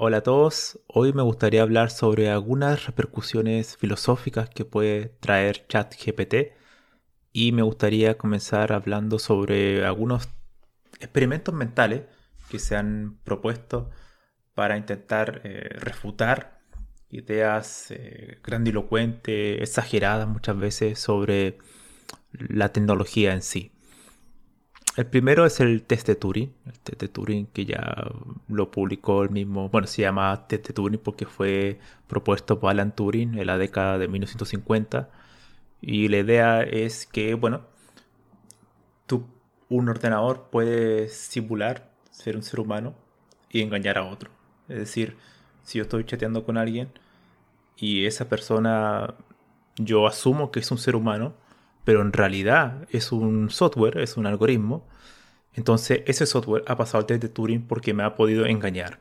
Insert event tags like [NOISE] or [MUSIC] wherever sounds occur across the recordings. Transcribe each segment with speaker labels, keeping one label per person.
Speaker 1: Hola a todos, hoy me gustaría hablar sobre algunas repercusiones filosóficas que puede traer ChatGPT y me gustaría comenzar hablando sobre algunos experimentos mentales que se han propuesto para intentar eh, refutar ideas eh, grandilocuentes, exageradas muchas veces sobre la tecnología en sí. El primero es el test de Turing, el test de Turing que ya lo publicó el mismo, bueno, se llama test de Turing porque fue propuesto por Alan Turing en la década de 1950 y la idea es que, bueno, un ordenador puede simular ser un ser humano y engañar a otro. Es decir, si yo estoy chateando con alguien y esa persona, yo asumo que es un ser humano, pero en realidad es un software, es un algoritmo. Entonces ese software ha pasado al test de Turing porque me ha podido engañar.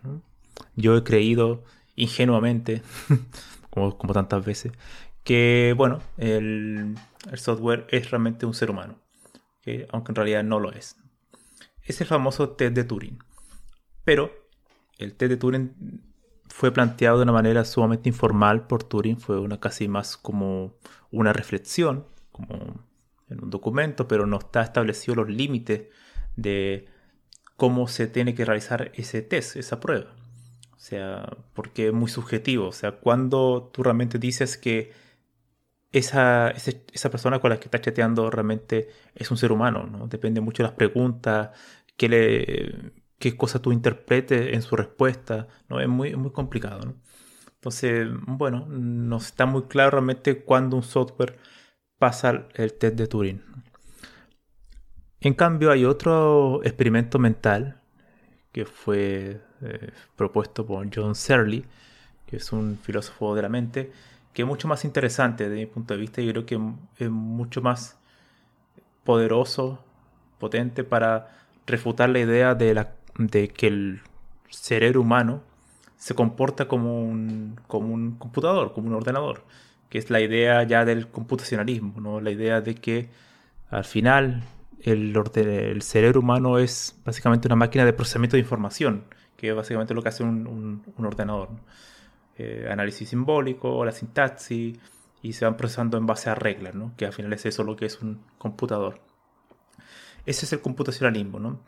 Speaker 1: Yo he creído ingenuamente, [LAUGHS] como, como, tantas veces, que bueno, el, software es realmente un ser humano, aunque en realidad no lo es. Es el famoso test de Turing. Pero el test de Turing fue planteado de una manera sumamente informal por Turing, fue una casi más como una reflexión como en un documento, pero no está establecido los límites de cómo se tiene que realizar ese test, esa prueba. O sea, porque es muy subjetivo. O sea, cuando tú realmente dices que esa, esa persona con la que estás chateando realmente es un ser humano, ¿no? Depende mucho de las preguntas, qué, le, qué cosa tú interpretes en su respuesta, ¿no? Es muy, muy complicado, ¿no? Entonces, bueno, no está muy claro realmente cuando un software pasa el test de Turing. En cambio, hay otro experimento mental que fue eh, propuesto por John Searle, que es un filósofo de la mente, que es mucho más interesante desde mi punto de vista. Yo creo que es mucho más poderoso, potente para refutar la idea de, la, de que el cerebro humano se comporta como un, como un computador, como un ordenador que es la idea ya del computacionalismo, ¿no? la idea de que al final el, el cerebro humano es básicamente una máquina de procesamiento de información, que es básicamente lo que hace un, ordenador. Eh, análisis simbólico, la sintaxis, y se van procesando en base a reglas, ¿no? que al final es eso lo que es un computador. Ese es el computacionalismo. ¿no?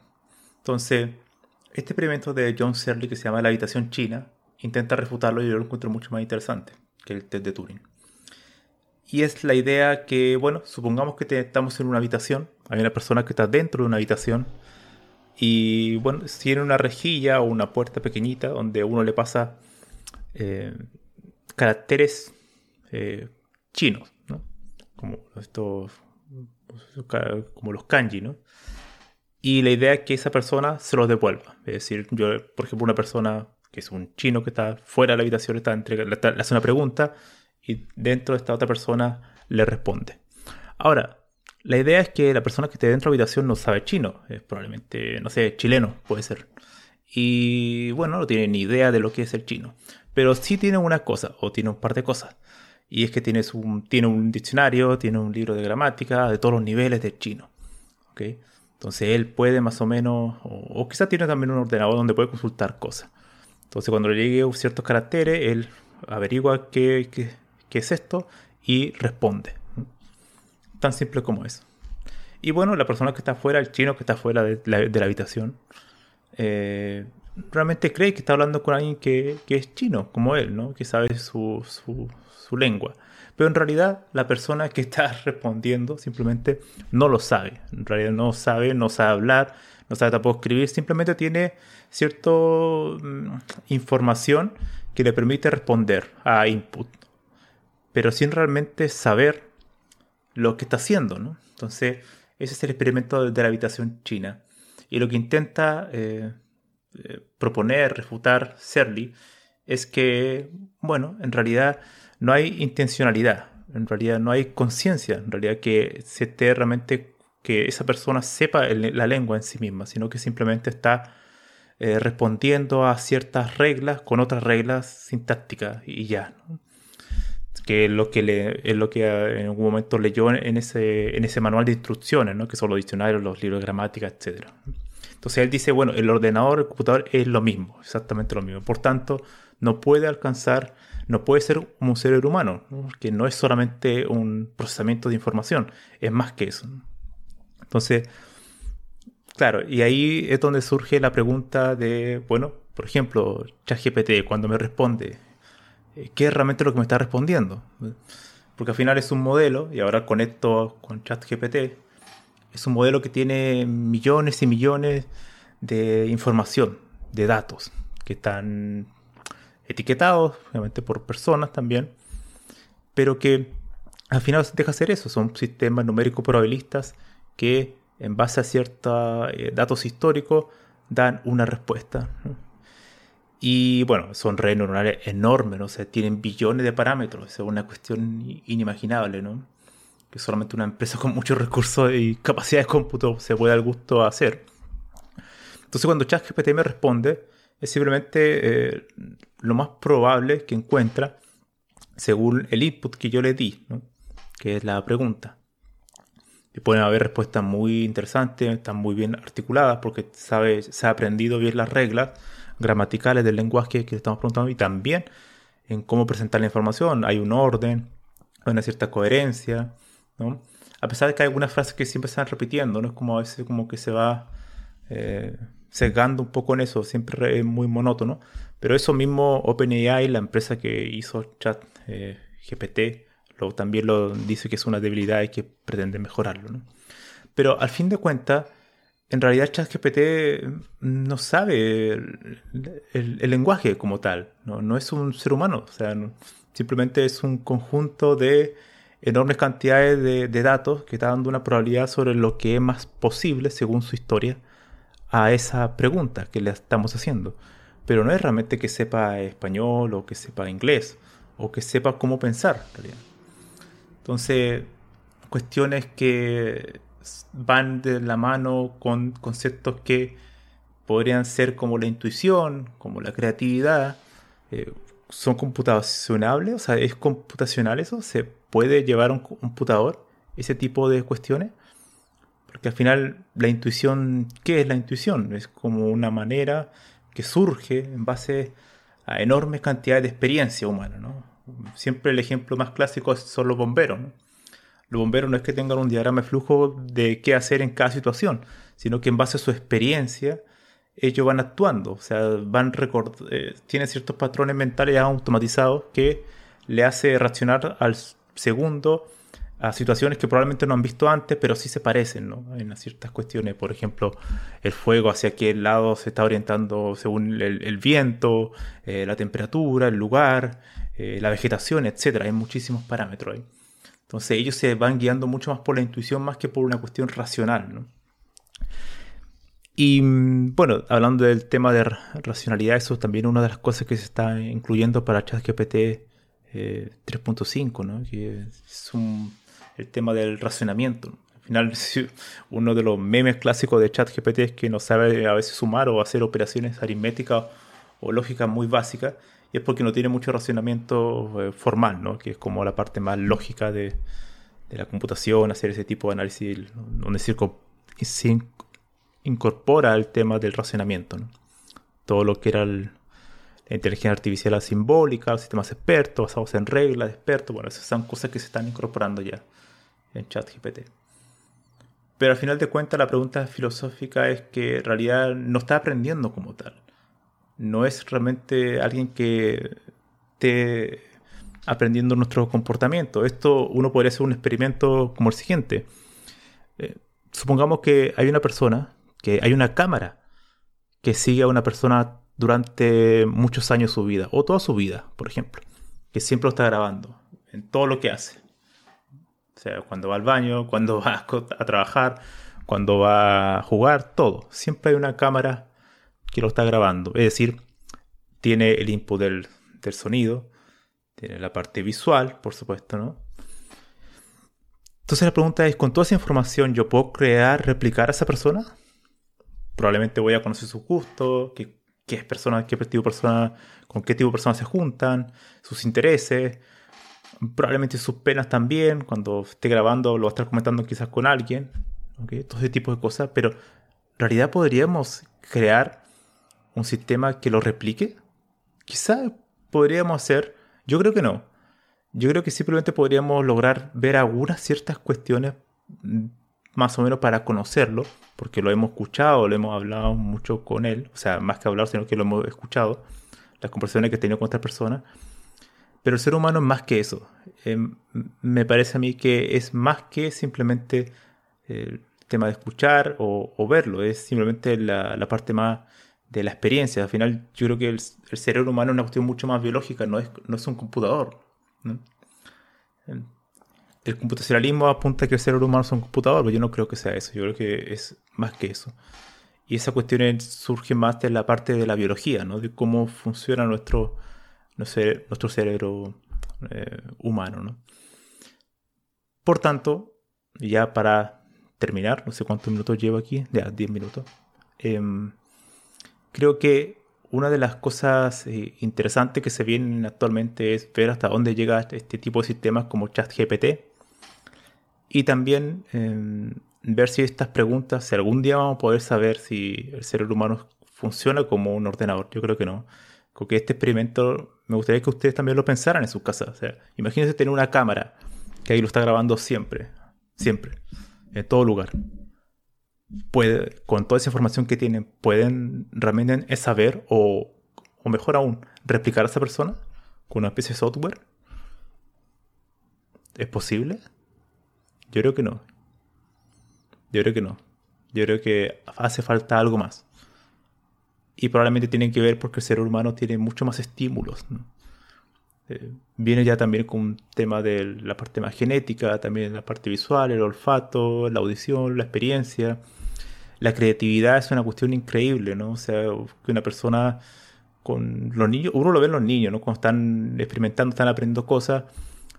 Speaker 1: Entonces, este experimento de John Searle que se llama La habitación china intenta refutarlo y yo lo encuentro mucho más interesante que el test de Turing. Y es la idea que, bueno, supongamos que estamos en una habitación, hay una persona que está dentro de una habitación y, bueno, tiene una rejilla o una puerta pequeñita donde uno le pasa eh, caracteres eh, chinos, ¿no? Como estos, como los kanji, ¿no? Y la idea es que esa persona se los devuelva. Es decir, yo, por ejemplo, una persona que es un chino que está fuera de la habitación, está entre, le hace una pregunta y dentro de esta otra persona le responde. Ahora, la idea es que la persona que esté dentro de la habitación no sabe chino, es probablemente, no sé, chileno puede ser. Y bueno, no tiene ni idea de lo que es el chino. Pero sí tiene una cosa, o tiene un par de cosas. Y es que tiene un, tiene un diccionario, tiene un libro de gramática de todos los niveles del chino. ¿okay? Entonces él puede más o menos, o, quizás tiene también un ordenador donde puede consultar cosas. Entonces cuando le llegue ciertos caracteres, él averigua qué, qué, qué es esto y responde. Tan simple como eso. Y bueno, la persona que está fuera, el chino que está fuera de la, habitación, eh, realmente cree que está hablando con alguien que, es chino, como él, ¿no? que sabe su, su, lengua. Pero en realidad la persona que está [LAUGHS] respondiendo simplemente no lo sabe. En realidad no sabe, no sabe hablar, no sabe tampoco escribir, simplemente tiene cierta mm, información que le permite responder a input, pero sin realmente saber lo que está haciendo. ¿no? Entonces, ese es el experimento de la habitación china. Y lo que intenta eh, eh, proponer, refutar Serly, es que, bueno, en realidad no hay intencionalidad, en realidad no hay conciencia, en realidad que se esté realmente que esa persona sepa la lengua en sí misma, sino que simplemente está eh, respondiendo a ciertas reglas con otras reglas sintácticas y ya. Que es lo que, le, lo que en algún momento leyó en ese, en ese manual de instrucciones, ¿no? que son los diccionarios, los libros de gramática, etcétera. Entonces él dice, bueno, el ordenador, el computador es lo mismo, exactamente lo mismo. Por tanto, no puede alcanzar, no puede ser un ser humano, que no es solamente un procesamiento de información, es más que eso. Entonces, claro, y ahí es donde surge la pregunta de, bueno, por ejemplo, ChatGPT, cuando me responde, ¿qué es realmente lo que me está respondiendo? Porque al final es un modelo, y ahora conecto con ChatGPT, es un modelo que tiene millones y millones de información, de datos, que están etiquetados, obviamente por personas también, pero que al final deja hacer eso, son sistemas numéricos probabilistas que en base a ciertos eh, datos históricos dan una respuesta. Y bueno, son redes neuronales enormes, ¿no? o tienen billones de parámetros, es una cuestión inimaginable, ¿no? que solamente una empresa [LAUGHS] con muchos recursos y capacidad de cómputo se puede al gusto hacer. Entonces cuando ChatGPT me responde, es simplemente eh, lo más probable que encuentra según el input que yo le di, que es la pregunta. Y pueden haber respuestas muy interesantes, están muy bien articuladas porque sabe, se ha aprendido bien las reglas gramaticales del lenguaje que estamos preguntando y también en cómo presentar la información. Hay un orden, una cierta coherencia, a pesar de que hay algunas frases que siempre están repitiendo, ¿no? Es como a veces como que se va eh, sesgando un poco en eso, siempre es muy monótono. Pero eso mismo OpenAI, la empresa que hizo Chat eh, GPT, lo, también lo dice que es una debilidad y que pretende mejorarlo, Pero al fin de cuentas, en realidad ChatGPT no sabe el, lenguaje como tal, ¿no? es un ser humano, o sea, simplemente es un conjunto de enormes cantidades de, datos que está dando una probabilidad sobre lo que es más posible, según su historia, a esa pregunta que le estamos haciendo. Pero no es realmente que sepa español o que sepa inglés o que sepa cómo pensar. Entonces, cuestiones que van de la mano con conceptos que podrían ser como la intuición, como la creatividad, eh, son computacionables, o sea, es computacional eso, se puede llevar un computador ese tipo de cuestiones, porque al final la intuición, ¿qué es la intuición? Es como una manera que surge en base a enormes cantidades de experiencia humana, ¿no? Siempre el ejemplo más clásico son los bomberos, ¿no? Los bomberos no es que tengan un diagrama de flujo de qué hacer en cada situación, sino que en base a su experiencia ellos van actuando, o sea, van eh, tienen ciertos patrones mentales automatizados que le hace reaccionar al segundo a situaciones que probablemente no han visto antes, pero sí se parecen, ¿no? En ciertas cuestiones, por ejemplo, el fuego hacia qué lado se está orientando según el, viento, eh, la temperatura, el lugar, eh, la vegetación, etc. Hay muchísimos parámetros ahí. Entonces ellos se van guiando mucho más por la intuición más que por una cuestión racional, ¿no? Y mm, bueno, hablando del tema de racionalidad, eso es también una de las cosas que se está incluyendo para ChatGPT 3.5, eh, ¿no? que es el tema del racionamiento. Al final, [LAUGHS] uno de los memes clásicos de ChatGPT es que no sabe a veces sumar o hacer operaciones aritméticas o lógicas muy básicas, y es porque no tiene mucho racionamiento eh, formal, ¿no? que es como la parte más lógica de, la computación, hacer ese tipo de análisis, donde circo, incorpora el tema del racionamiento. Todo lo que era la inteligencia artificial simbólica, los sistemas expertos, basados en reglas de expertos, bueno, esas son cosas que se están incorporando ya en ChatGPT. Pero al final de cuentas la pregunta filosófica es que en realidad no está aprendiendo como tal. No es realmente alguien que esté aprendiendo nuestro comportamiento. Esto uno podría hacer un experimento como el siguiente. Eh, supongamos que hay una persona, que hay una cámara que sigue a una persona durante muchos años de su vida, o toda su vida, por ejemplo, que siempre lo está grabando en todo lo que hace. O sea, cuando va al baño, cuando [LAUGHS] va a trabajar, cuando va a jugar, todo. Siempre hay una cámara que lo está grabando. Es decir, tiene el input del, sonido, tiene la parte visual, por supuesto, ¿no? Entonces la pregunta es, ¿con toda esa información yo puedo crear, replicar a esa persona? Probablemente voy a conocer su gusto, qué, qué qué tipo de persona, con qué tipo de personas se juntan, sus intereses, probablemente sus penas también, cuando esté grabando lo va a estar comentando quizás con alguien, todo ese tipo de cosas, pero en realidad podríamos crear un sistema que lo replique. Quizás podríamos hacer, yo creo que no, yo creo que simplemente podríamos lograr ver algunas ciertas cuestiones mm, más o menos para conocerlo, porque lo hemos escuchado, lo hemos hablado mucho con él, o sea, más que hablar, sino que lo hemos escuchado, las conversaciones que he tenido con otras personas. Pero el ser humano es más que eso. Em, me parece a mí que es más que simplemente el tema de escuchar o, verlo, es simplemente la, parte más de la experiencia. Al final, yo creo que el, el, cerebro humano es una cuestión mucho más biológica, no es, no es un computador. El computacionalismo apunta a que el cerebro humano es un computador, pero yo no creo que sea eso, yo creo que es más que eso. Y esa cuestión surge más de la parte de la biología, ¿no? de cómo funciona nuestro, nuestro cerebro eh, humano. Por tanto, ya para terminar, no sé cuántos minutos llevo aquí, ya 10 minutos, em, creo que una de las cosas eh, interesantes que se vienen actualmente es ver hasta dónde llega este tipo de sistemas como ChatGPT y también em, ver si estas preguntas, si algún día vamos a poder saber si el cerebro humano funciona como un ordenador. Yo creo que no. Porque este experimento me gustaría que ustedes también lo pensaran en sus casas. O sea, imagínense tener una cámara que ahí lo está grabando siempre, siempre, en todo lugar puede, con toda esa información que tienen, pueden realmente saber o, o mejor aún, replicar a esa persona con una especie de software? ¿Es posible? Yo creo que no. Yo creo que no. Yo creo que hace falta algo más. Y probablemente tienen que ver porque el ser humano tiene mucho más estímulos. Eh, viene ya también con un tema de la parte más genética, también la parte visual, el olfato, la audición, la experiencia la creatividad es una cuestión increíble, ¿no? O sea, que una persona con los niños, uno lo ve en los niños, ¿no? Cuando están experimentando, están aprendiendo cosas,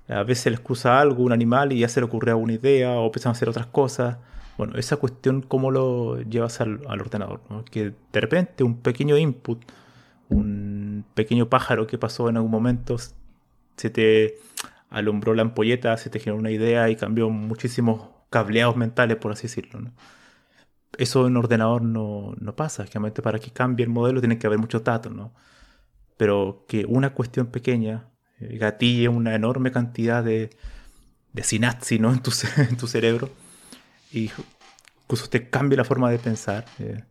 Speaker 1: a veces les cruza algo, un animal, y ya se le ocurre alguna idea, o empiezan a hacer otras cosas. Bueno, esa cuestión, ¿cómo lo llevas al, ordenador? ¿no? Que de repente un pequeño input, un pequeño pájaro que pasó en algún momento, se te alumbró la ampolleta, se te generó una idea y cambió muchísimos cableados mentales, por así decirlo. eso en ordenador no, no pasa. Generalmente para que cambie el modelo tiene que haber muchos datos, ¿no? Pero que una cuestión pequeña eh, gatille una enorme cantidad de, de sinapsis [LAUGHS] en, tu, en tu cerebro y incluso usted cambie la forma de pensar, eh,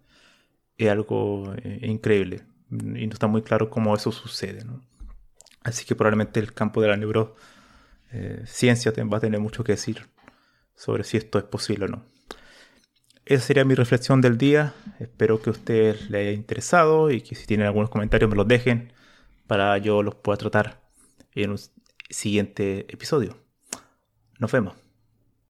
Speaker 1: es algo eh, increíble. Y no está muy claro cómo eso sucede, ¿no? Así que probablemente el campo de la neurociencia va a tener mucho que decir sobre si esto es posible o no. Esa sería mi reflexión del día. Espero que a ustedes les haya interesado y que si tienen algunos comentarios me los dejen para yo los pueda tratar en un siguiente episodio. Nos vemos.